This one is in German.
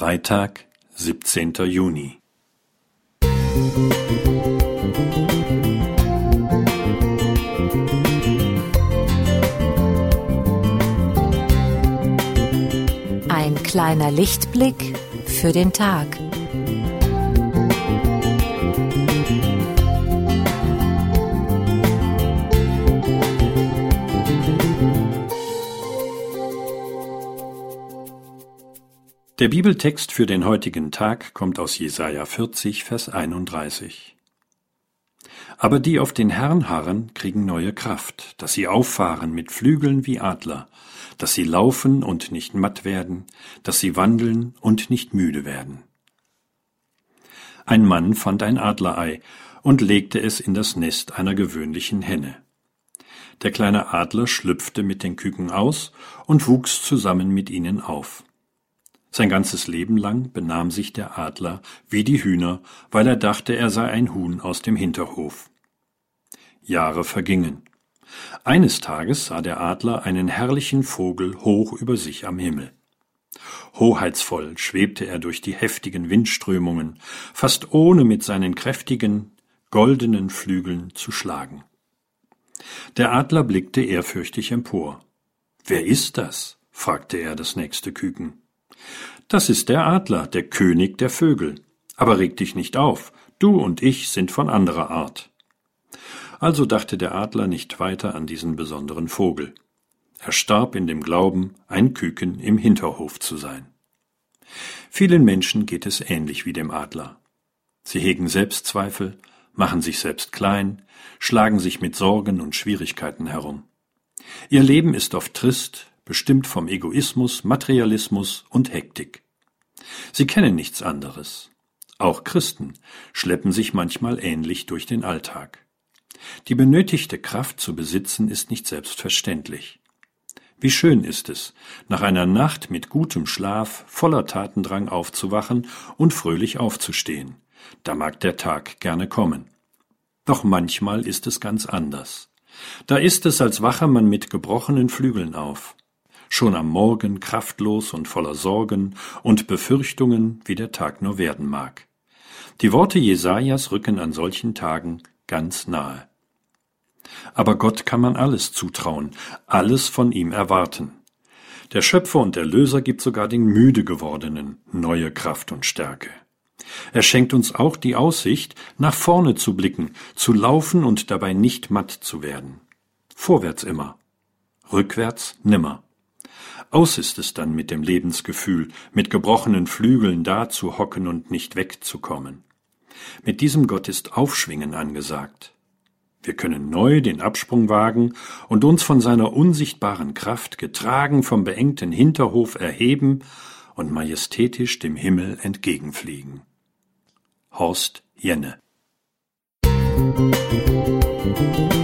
Freitag, siebzehnter Juni. Ein kleiner Lichtblick für den Tag. Der Bibeltext für den heutigen Tag kommt aus Jesaja 40, Vers 31. Aber die auf den Herrn harren, kriegen neue Kraft, dass sie auffahren mit Flügeln wie Adler, dass sie laufen und nicht matt werden, dass sie wandeln und nicht müde werden. Ein Mann fand ein Adlerei und legte es in das Nest einer gewöhnlichen Henne. Der kleine Adler schlüpfte mit den Küken aus und wuchs zusammen mit ihnen auf. Sein ganzes Leben lang benahm sich der Adler wie die Hühner, weil er dachte, er sei ein Huhn aus dem Hinterhof. Jahre vergingen. Eines Tages sah der Adler einen herrlichen Vogel hoch über sich am Himmel. Hoheitsvoll schwebte er durch die heftigen Windströmungen, fast ohne mit seinen kräftigen, goldenen Flügeln zu schlagen. Der Adler blickte ehrfürchtig empor. Wer ist das? fragte er das nächste Küken. Das ist der Adler, der König der Vögel. Aber reg dich nicht auf, du und ich sind von anderer Art. Also dachte der Adler nicht weiter an diesen besonderen Vogel. Er starb in dem Glauben, ein Küken im Hinterhof zu sein. Vielen Menschen geht es ähnlich wie dem Adler. Sie hegen Selbstzweifel, machen sich selbst klein, schlagen sich mit Sorgen und Schwierigkeiten herum. Ihr Leben ist oft trist, bestimmt vom Egoismus, Materialismus und Hektik. Sie kennen nichts anderes. Auch Christen schleppen sich manchmal ähnlich durch den Alltag. Die benötigte Kraft zu besitzen ist nicht selbstverständlich. Wie schön ist es, nach einer Nacht mit gutem Schlaf, voller Tatendrang aufzuwachen und fröhlich aufzustehen. Da mag der Tag gerne kommen. Doch manchmal ist es ganz anders. Da ist es, als wache man mit gebrochenen Flügeln auf schon am Morgen kraftlos und voller Sorgen und Befürchtungen, wie der Tag nur werden mag. Die Worte Jesajas rücken an solchen Tagen ganz nahe. Aber Gott kann man alles zutrauen, alles von ihm erwarten. Der Schöpfer und Erlöser gibt sogar den müde gewordenen neue Kraft und Stärke. Er schenkt uns auch die Aussicht, nach vorne zu blicken, zu laufen und dabei nicht matt zu werden. Vorwärts immer, rückwärts nimmer. Aus ist es dann mit dem Lebensgefühl, mit gebrochenen Flügeln da zu hocken und nicht wegzukommen. Mit diesem Gott ist Aufschwingen angesagt. Wir können neu den Absprung wagen und uns von seiner unsichtbaren Kraft getragen vom beengten Hinterhof erheben und majestätisch dem Himmel entgegenfliegen. Horst Jenne Musik